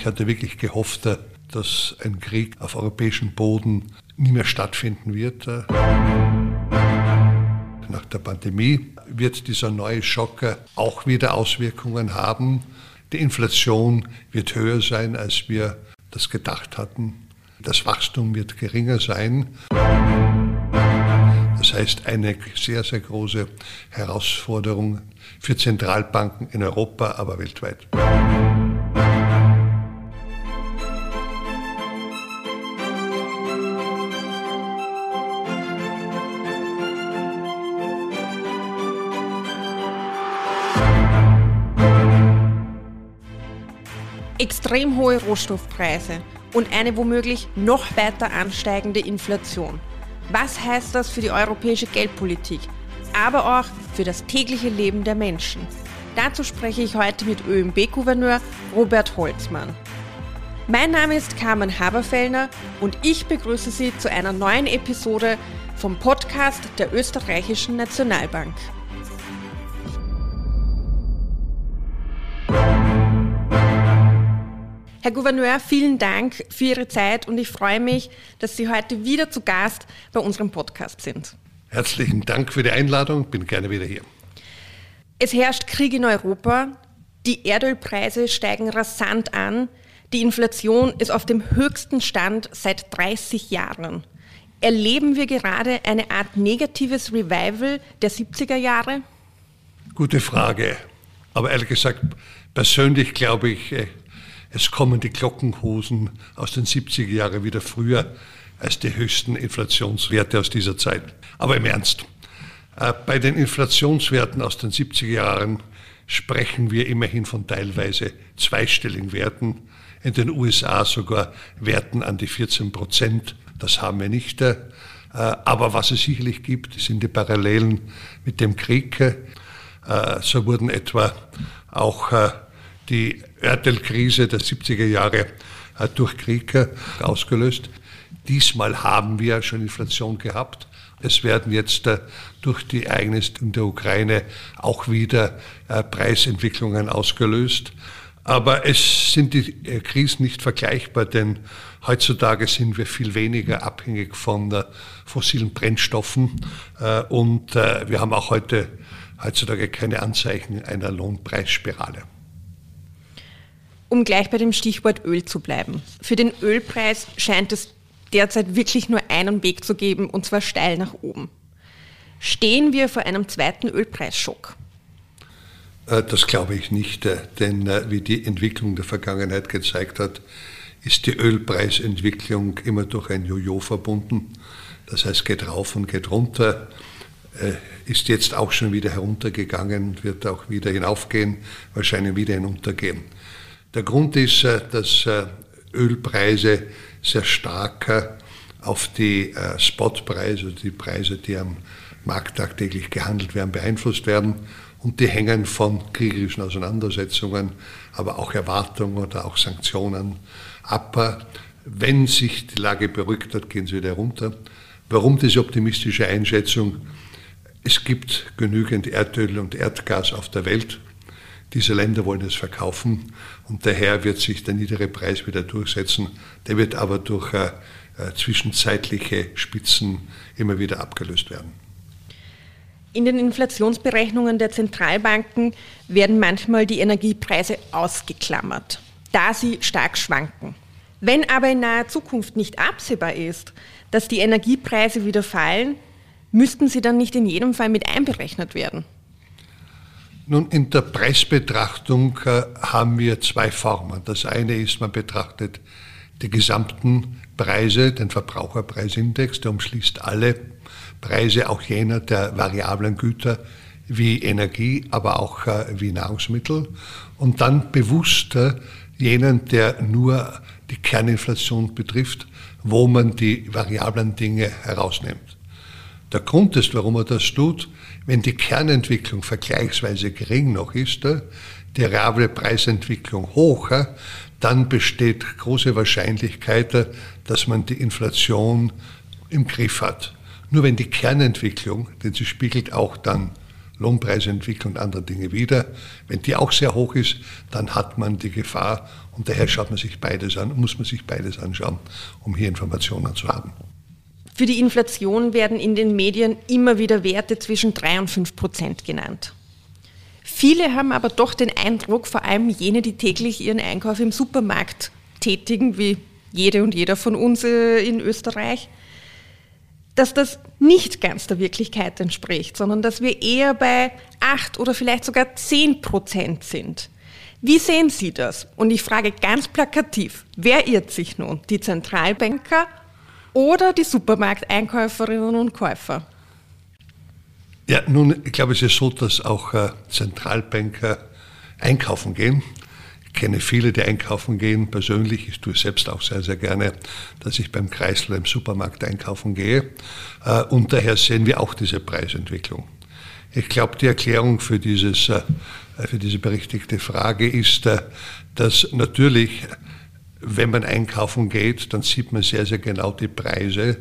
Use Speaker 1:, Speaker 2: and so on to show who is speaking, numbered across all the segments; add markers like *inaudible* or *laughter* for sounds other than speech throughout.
Speaker 1: Ich hatte wirklich gehofft, dass ein Krieg auf europäischem Boden nie mehr stattfinden wird. Nach der Pandemie wird dieser neue Schock auch wieder Auswirkungen haben. Die Inflation wird höher sein, als wir das gedacht hatten. Das Wachstum wird geringer sein. Das heißt, eine sehr, sehr große Herausforderung für Zentralbanken in Europa, aber weltweit.
Speaker 2: Extrem hohe Rohstoffpreise und eine womöglich noch weiter ansteigende Inflation. Was heißt das für die europäische Geldpolitik, aber auch für das tägliche Leben der Menschen? Dazu spreche ich heute mit ÖMB-Gouverneur Robert Holzmann. Mein Name ist Carmen Haberfellner und ich begrüße Sie zu einer neuen Episode vom Podcast der Österreichischen Nationalbank. Herr Gouverneur, vielen Dank für Ihre Zeit und ich freue mich, dass Sie heute wieder zu Gast bei unserem Podcast sind.
Speaker 1: Herzlichen Dank für die Einladung, bin gerne wieder hier.
Speaker 2: Es herrscht Krieg in Europa, die Erdölpreise steigen rasant an, die Inflation ist auf dem höchsten Stand seit 30 Jahren. Erleben wir gerade eine Art negatives Revival der 70er Jahre?
Speaker 1: Gute Frage. Aber ehrlich gesagt, persönlich glaube ich, äh, es kommen die Glockenhosen aus den 70er Jahren wieder früher als die höchsten Inflationswerte aus dieser Zeit. Aber im Ernst, äh, bei den Inflationswerten aus den 70er Jahren sprechen wir immerhin von teilweise zweistelligen Werten, in den USA sogar Werten an die 14 Prozent. Das haben wir nicht. Äh, aber was es sicherlich gibt, sind die Parallelen mit dem Krieg. Äh, so wurden etwa auch die Erdölkrise der 70er Jahre durch Krieg ausgelöst. Diesmal haben wir schon Inflation gehabt. Es werden jetzt äh, durch die Ereignisse in der Ukraine auch wieder äh, Preisentwicklungen ausgelöst. Aber es sind die äh, Krisen nicht vergleichbar, denn heutzutage sind wir viel weniger abhängig von fossilen Brennstoffen und wir haben auch heute heutzutage keine Anzeichen einer Lohnpreisspirale.
Speaker 2: Um gleich bei dem Stichwort Öl zu bleiben. Für den Ölpreis scheint es derzeit wirklich nur einen Weg zu geben, und zwar steil nach oben. Stehen wir vor einem zweiten Ölpreisschock?
Speaker 1: Äh, das glaube ich nicht, äh, denn äh, wie die Entwicklung der Vergangenheit gezeigt hat, ist die Ölpreisentwicklung immer durch ein Jojo verbunden. Das heißt, geht rauf und geht runter, ist jetzt auch schon wieder heruntergegangen, wird auch wieder hinaufgehen, wahrscheinlich wieder hinuntergehen. Der Grund ist, äh, dass äh, Ölpreise sehr stark äh, auf die Spotpreise, also die Preise, die am Markt tagtäglich gehandelt werden, beeinflusst werden. Und die hängen von kriegerischen Auseinandersetzungen, aber auch Erwartungen oder auch Sanktionen ab. Wenn sich die Lage beruhigt hat, gehen sie wieder runter. Warum diese optimistische Einschätzung? Es gibt genügend Erdöl und Erdgas auf der Welt. Diese Länder wollen es verkaufen und daher wird sich der niedere Preis wieder durchsetzen. Der wird aber durch äh, äh, zwischenzeitliche Spitzen immer wieder abgelöst werden.
Speaker 2: In den Inflationsberechnungen der Zentralbanken werden manchmal die Energiepreise ausgeklammert, da sie stark schwanken. Wenn aber in naher Zukunft nicht absehbar ist, dass die Energiepreise wieder fallen, müssten sie dann nicht in jedem Fall mit einberechnet werden.
Speaker 1: Nun, in der Preisbetrachtung äh, haben wir zwei Formen. Das eine ist, man betrachtet die gesamten Preise, den Verbraucherpreisindex, der umschließt alle Preise, auch jener der variablen Güter wie Energie, aber auch äh, wie Nahrungsmittel. Und dann bewusst äh, jenen, der nur die Kerninflation betrifft, wo man die variablen Dinge herausnimmt. Der Grund ist, warum er das tut, wenn die Kernentwicklung vergleichsweise gering noch ist, die reale Preisentwicklung hoch, dann besteht große Wahrscheinlichkeit, dass man die Inflation im Griff hat. Nur wenn die Kernentwicklung, denn sie spiegelt auch dann Lohnpreisentwicklung und andere Dinge wieder. Wenn die auch sehr hoch ist, dann hat man die Gefahr und daher schaut man sich beides an, muss man sich beides anschauen, um hier Informationen zu haben.
Speaker 2: Für die Inflation werden in den Medien immer wieder Werte zwischen 3 und 5 Prozent genannt. Viele haben aber doch den Eindruck, vor allem jene, die täglich ihren Einkauf im Supermarkt tätigen, wie jede und jeder von uns äh, in Österreich, dass das nicht ganz der Wirklichkeit entspricht, sondern dass wir eher bei 8 oder vielleicht sogar 10 Prozent sind. Wie sehen Sie das? Und ich frage ganz plakativ, wer irrt sich nun? Die Zentralbanker oder die Supermarkteinkäuferinnen und Käufer?
Speaker 1: Ja, nun, ich glaube, es ist so, dass auch äh, Zentralbanker einkaufen gehen. Ich kenne viele, die einkaufen gehen. Persönlich, ich tue es selbst auch sehr, sehr gerne, dass ich beim Kreisler im Supermarkt einkaufen gehe. Äh, und daher sehen wir auch diese Preisentwicklung. Ich glaube, die Erklärung für, dieses, äh, für diese berechtigte Frage ist, dass natürlich, wenn man einkaufen geht, dann sieht man sehr, sehr genau die Preise,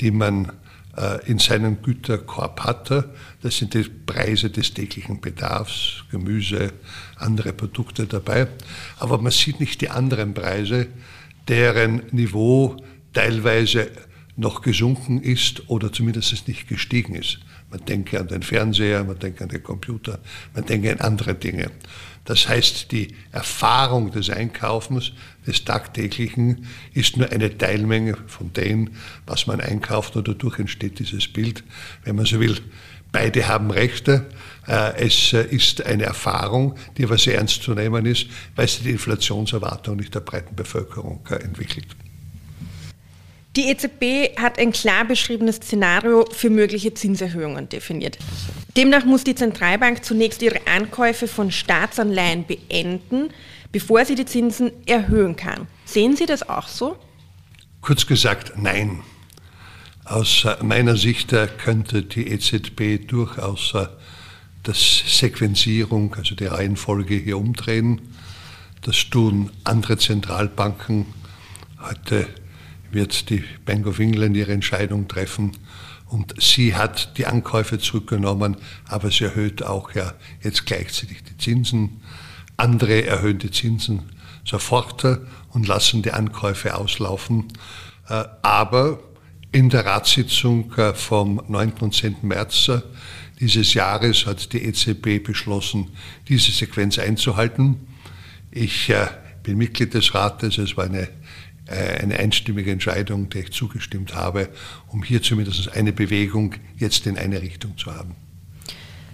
Speaker 1: die man äh, in seinem Güterkorb hatte. Das sind die Preise des täglichen Bedarfs, Gemüse, andere Produkte dabei. Aber man sieht nicht die anderen Preise, deren Niveau teilweise noch gesunken ist oder zumindest nicht gestiegen ist. Man denke an den Fernseher, man denke an den Computer, man denke an andere Dinge. Das heißt, die Erfahrung des Einkaufens, des tagtäglichen, ist nur eine Teilmenge von dem, was man einkauft und dadurch entsteht dieses Bild, wenn man so will. Beide haben Rechte. Äh, es äh, ist eine Erfahrung, die aber sehr ernst zu nehmen ist, weil sie die Inflationserwartung nicht der breiten Bevölkerung äh, entwickelt.
Speaker 2: Die EZB hat ein klar beschriebenes Szenario für mögliche Zinserhöhungen definiert. Demnach muss die Zentralbank zunächst ihre Ankäufe von Staatsanleihen beenden, bevor sie die Zinsen erhöhen kann. Sehen Sie das auch so?
Speaker 1: Kurz gesagt, nein. Aus meiner Sicht könnte die EZB durchaus das Sequenzierung, also die Reihenfolge hier umdrehen. Das tun andere Zentralbanken. Heute wird die Bank of England ihre Entscheidung treffen. Und sie hat die Ankäufe zurückgenommen, aber sie erhöht auch ja jetzt gleichzeitig die Zinsen. Andere erhöhen die Zinsen sofort und lassen die Ankäufe auslaufen. Äh, aber in der Ratssitzung äh, vom 9. und 10. März äh, dieses Jahres hat die EZB beschlossen, diese Sequenz einzuhalten. Ich bin Mitglied des Rates, es war eine äh, eine einstimmige Entscheidung, der ich zugestimmt habe, um hier zumindest eine Bewegung jetzt in eine Richtung zu haben.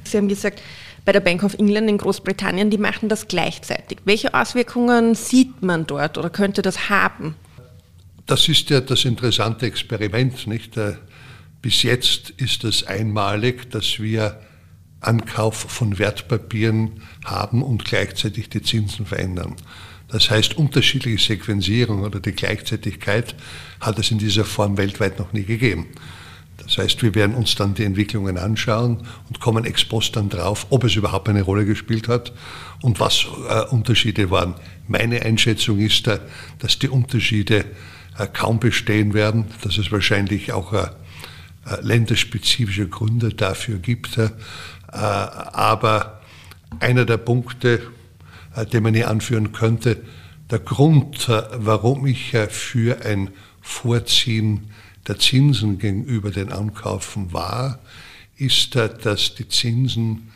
Speaker 2: Sie haben gesagt, bei der Bank of England in Großbritannien, die machen das gleichzeitig. Welche Auswirkungen sieht man dort oder könnte das haben?
Speaker 1: Das ist ja das interessante Experiment, nicht? Äh, bis jetzt ist es einmalig, dass wir Ankauf von Wertpapieren haben und gleichzeitig die Zinsen verändern. Das heißt, unterschiedliche Sequenzierung oder die Gleichzeitigkeit hat es in dieser Form weltweit noch nie gegeben. Das heißt, wir werden uns dann die Entwicklungen anschauen und kommen ex post dann drauf, ob es überhaupt eine Rolle gespielt hat und was äh, Unterschiede waren. Meine Einschätzung ist, äh, dass die Unterschiede äh, kaum bestehen werden, dass es wahrscheinlich auch äh, äh, länderspezifische Gründe dafür gibt. Äh, aber einer der Punkte, den man hier anführen könnte. Der Grund, äh, warum ich äh, für ein Vorziehen der Zinsen gegenüber den Ankaufen war, ist, dass die Zinsen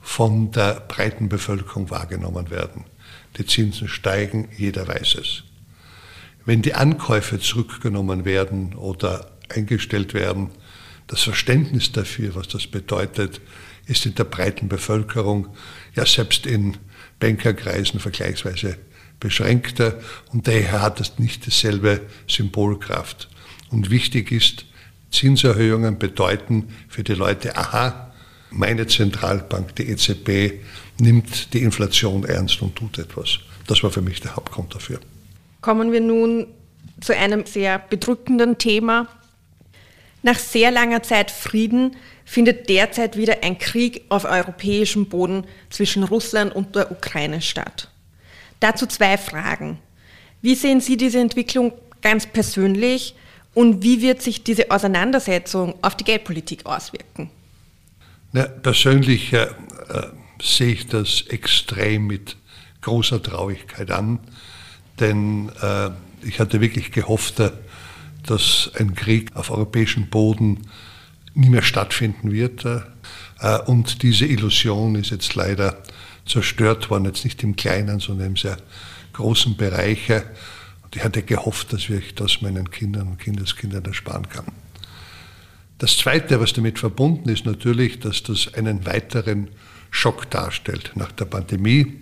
Speaker 1: von der breiten Bevölkerung wahrgenommen werden. Die Zinsen steigen, jeder weiß es. Wenn die Ankäufe zurückgenommen werden oder eingestellt werden, das Verständnis dafür, was das bedeutet, ist in der breiten Bevölkerung, ja selbst in Bankerkreisen vergleichsweise beschränkter und daher hat es nicht dieselbe Symbolkraft. Und wichtig ist, Zinserhöhungen bedeuten für die Leute, aha, meine Zentralbank, die EZB, nimmt die Inflation ernst und tut etwas. Das war für mich der Hauptgrund dafür.
Speaker 2: Kommen wir nun zu einem sehr bedrückenden Thema. Nach sehr langer Zeit Frieden findet derzeit wieder ein Krieg auf europäischem Boden zwischen Russland und der Ukraine statt. Dazu zwei Fragen. Wie sehen Sie diese Entwicklung ganz persönlich und wie wird sich diese Auseinandersetzung auf die Geldpolitik auswirken?
Speaker 1: Na, persönlich äh, äh, sehe ich das extrem mit großer Traurigkeit an, denn äh, ich hatte wirklich gehofft, äh, dass ein Krieg auf europäischem Boden nie mehr stattfinden wird. Äh, und diese Illusion ist jetzt leider zerstört worden, jetzt nicht im kleinen, sondern im sehr großen Bereich. Und ich hatte gehofft, dass ich das meinen Kindern und Kindeskindern ersparen kann. Das Zweite, was damit verbunden ist, natürlich, dass das einen weiteren Schock darstellt nach der Pandemie,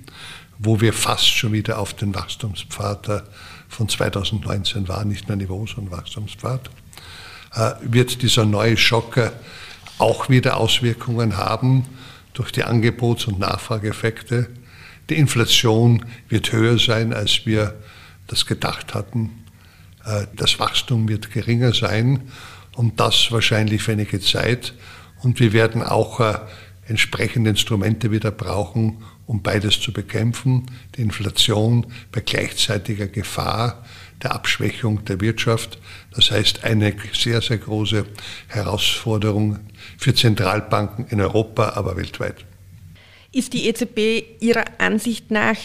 Speaker 1: wo wir fast schon wieder auf den Wachstumspfad von 2019 waren, nicht mehr Niveau, sondern Wachstumspfad, äh, wird dieser neue Schock auch wieder Auswirkungen haben durch die Angebots- und Nachfrageeffekte. Die Inflation wird höher sein, als wir das gedacht hatten. Äh, das Wachstum wird geringer sein und das wahrscheinlich für einige Zeit. Und wir werden auch äh, entsprechende Instrumente wieder brauchen, um beides zu bekämpfen. Die Inflation bei gleichzeitiger Gefahr der Abschwächung der Wirtschaft. Das heißt, eine sehr, sehr große Herausforderung für Zentralbanken in Europa, aber weltweit.
Speaker 2: Ist die EZB Ihrer Ansicht nach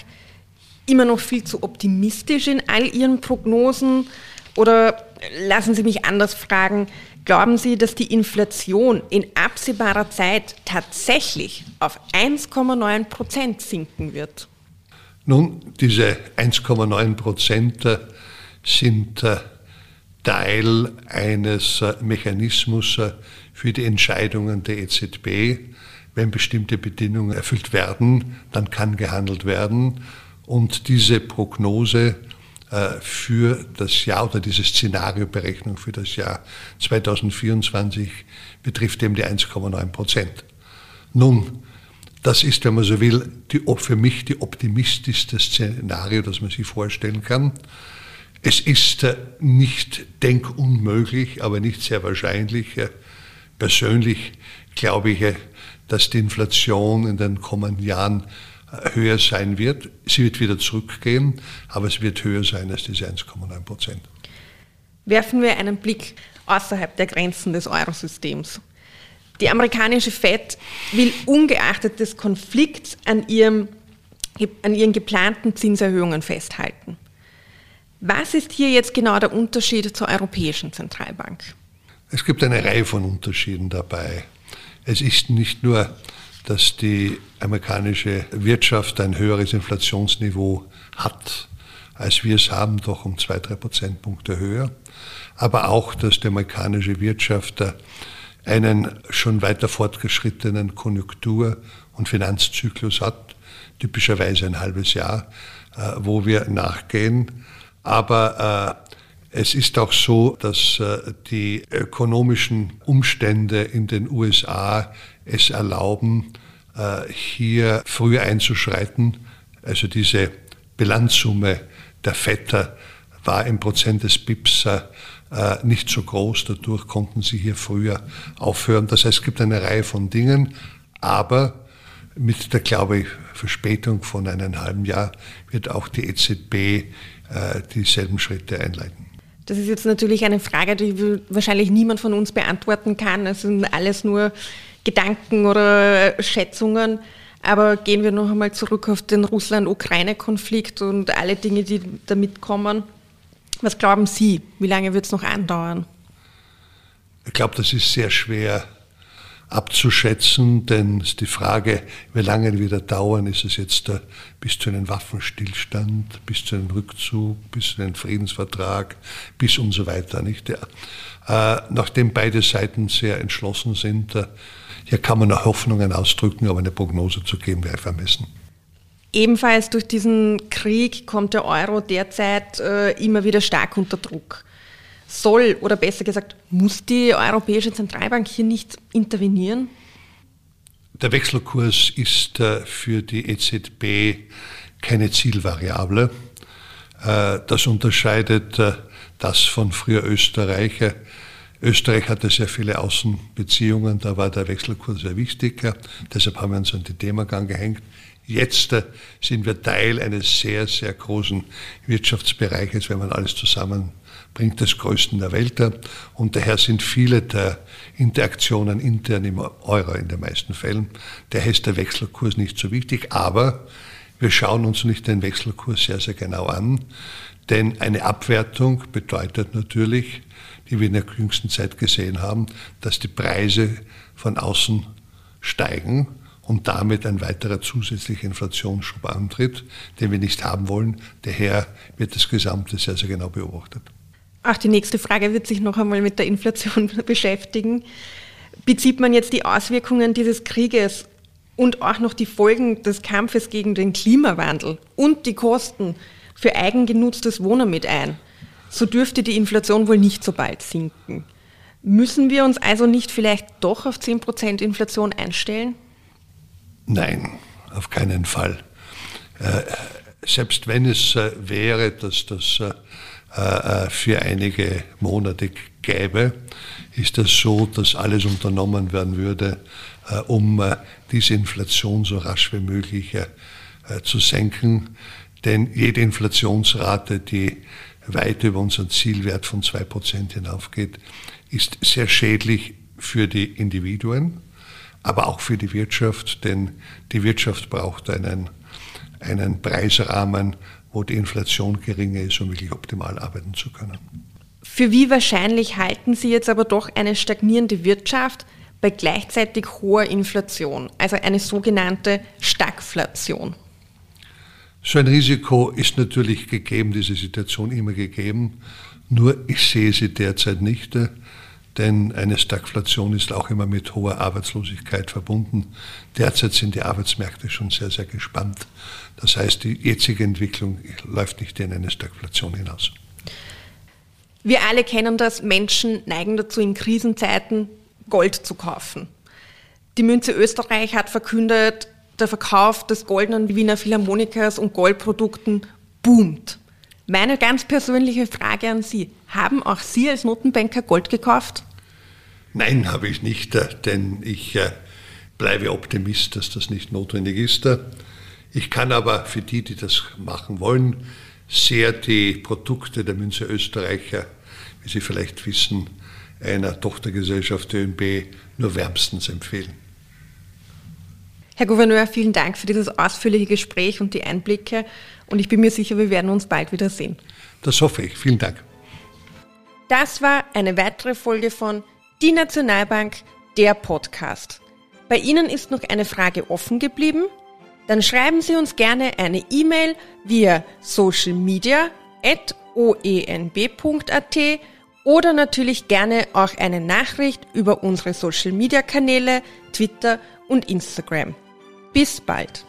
Speaker 2: immer noch viel zu optimistisch in all Ihren Prognosen? Oder lassen Sie mich anders fragen, glauben Sie, dass die Inflation in absehbarer Zeit tatsächlich auf 1,9 Prozent sinken wird?
Speaker 1: Nun, diese 1,9 Prozent äh, sind äh, Teil eines äh, Mechanismus für die Entscheidungen der EZB. Wenn bestimmte Bedingungen erfüllt werden, dann kann gehandelt werden. Und diese Prognose für das Jahr oder diese Szenarioberechnung für das Jahr 2024 betrifft eben die 1,9 Prozent. Nun, das ist, wenn man so will, die, für mich die optimistischste Szenario, das man sich vorstellen kann. Es ist äh, nicht denkunmöglich, aber nicht sehr wahrscheinlich. Äh, persönlich glaube ich, dass die Inflation in den kommenden Jahren höher sein wird. Sie wird wieder zurückgehen, aber es wird höher sein als diese 1,9 Prozent.
Speaker 2: Werfen wir einen Blick außerhalb der Grenzen des Eurosystems. Die amerikanische Fed will ungeachtet des Konflikts an, ihrem, an ihren geplanten Zinserhöhungen festhalten. Was ist hier jetzt genau der Unterschied zur Europäischen Zentralbank?
Speaker 1: Es gibt eine Reihe von Unterschieden dabei. Es ist nicht nur dass die amerikanische Wirtschaft ein höheres Inflationsniveau hat, als wir es haben, doch um zwei, drei Prozentpunkte höher. Aber auch, dass die amerikanische Wirtschaft einen schon weiter fortgeschrittenen Konjunktur- und Finanzzyklus hat, typischerweise ein halbes Jahr, äh, wo wir nachgehen. Aber äh, es ist auch so, dass äh, die ökonomischen Umstände in den USA es erlauben, äh, hier früh einzuschreiten. Also diese Bilanzsumme der Vetter war im Prozent des BIPs äh, nicht so groß, dadurch konnten sie hier früher aufhören. Das heißt, es gibt eine Reihe von Dingen, aber mit der, glaube ich, Verspätung von einem halben Jahr wird auch die EZB dieselben Schritte einleiten.
Speaker 2: Das ist jetzt natürlich eine Frage, die wahrscheinlich niemand von uns beantworten kann. Es sind alles nur Gedanken oder Schätzungen. Aber gehen wir noch einmal zurück auf den Russland-Ukraine-Konflikt und alle Dinge, die damit kommen. Was glauben Sie, wie lange wird es noch andauern?
Speaker 1: Ich glaube, das ist sehr schwer abzuschätzen, denn es ist die Frage, wie lange wird er dauern? Ist es jetzt äh, bis zu einem Waffenstillstand, bis zu einem Rückzug, bis zu einem Friedensvertrag, bis und so weiter, nicht? Ja. Äh, nachdem beide Seiten sehr entschlossen sind, äh, hier kann man noch Hoffnungen ausdrücken, aber eine Prognose zu geben wäre vermessen.
Speaker 2: Ebenfalls durch diesen Krieg kommt der Euro derzeit äh, immer wieder stark unter Druck. Soll oder besser gesagt, muss die Europäische Zentralbank hier nicht intervenieren?
Speaker 1: Der Wechselkurs ist äh, für die EZB keine Zielvariable. Äh, das unterscheidet äh, das von früher Österreich Österreich hatte sehr viele Außenbeziehungen, da war der Wechselkurs sehr wichtig. Deshalb haben wir uns an die Thema gehängt. Jetzt sind wir Teil eines sehr, sehr großen Wirtschaftsbereiches, wenn man alles zusammenbringt, des größten der Welt. Und daher sind viele der Interaktionen intern im Euro in den meisten Fällen. Daher ist der Wechselkurs nicht so wichtig, aber wir schauen uns nicht den Wechselkurs sehr, sehr genau an, denn eine Abwertung bedeutet natürlich, die wir in der jüngsten Zeit gesehen haben, dass die Preise von außen steigen und damit ein weiterer zusätzlicher Inflationsschub antritt, den wir nicht haben wollen. Daher wird das Gesamte sehr, sehr genau beobachtet.
Speaker 2: Auch die nächste Frage wird sich noch einmal mit der Inflation *laughs* beschäftigen. Bezieht man jetzt die Auswirkungen dieses Krieges und auch noch die Folgen des Kampfes gegen den Klimawandel und die Kosten für eigengenutztes Wohnen mit ein, so dürfte die Inflation wohl nicht so bald sinken. Müssen wir uns also nicht vielleicht doch auf 10% Inflation einstellen?
Speaker 1: Nein, auf keinen Fall. Äh, selbst wenn es äh, wäre, dass das äh, für einige Monate gäbe, ist das so, dass alles unternommen werden würde, um diese Inflation so rasch wie möglich zu senken. Denn jede Inflationsrate, die weit über unseren Zielwert von 2% hinaufgeht, ist sehr schädlich für die Individuen aber auch für die Wirtschaft, denn die Wirtschaft braucht einen, einen Preisrahmen, wo die Inflation geringer ist, um wirklich optimal arbeiten zu können.
Speaker 2: Für wie wahrscheinlich halten Sie jetzt aber doch eine stagnierende Wirtschaft bei gleichzeitig hoher Inflation, also eine sogenannte Stagflation?
Speaker 1: So ein Risiko ist natürlich gegeben, diese Situation immer gegeben, nur ich sehe sie derzeit nicht denn eine Stagflation ist auch immer mit hoher Arbeitslosigkeit verbunden. Derzeit sind die Arbeitsmärkte schon sehr, sehr gespannt. Das heißt, die jetzige Entwicklung läuft nicht in eine Stagflation hinaus.
Speaker 2: Wir alle kennen das, Menschen neigen dazu, in Krisenzeiten Gold zu kaufen. Die Münze Österreich hat verkündet, der Verkauf des goldenen Wiener Philharmonikers und Goldprodukten boomt. Meine ganz persönliche Frage an Sie, haben auch Sie als Notenbanker Gold gekauft?
Speaker 1: Nein, habe ich nicht, äh, denn ich äh, bleibe Optimist, dass das nicht notwendig ist. Ich kann aber für die, die das machen wollen, sehr die Produkte der Münze Österreicher, wie Sie vielleicht wissen, einer Tochtergesellschaft ÖNB nur wärmstens empfehlen.
Speaker 2: Herr Gouverneur, vielen Dank für dieses ausführliche Gespräch und die Einblicke und ich bin mir sicher, wir werden uns bald wiedersehen.
Speaker 1: Das hoffe ich. Vielen Dank.
Speaker 2: Das war eine weitere Folge von die Nationalbank, der Podcast. Bei Ihnen ist noch eine Frage offen geblieben? Dann schreiben Sie uns gerne eine E-Mail via socialmedia.oenb.at oder natürlich gerne auch eine Nachricht über unsere Social Media Kanäle, Twitter und Instagram. Bis bald.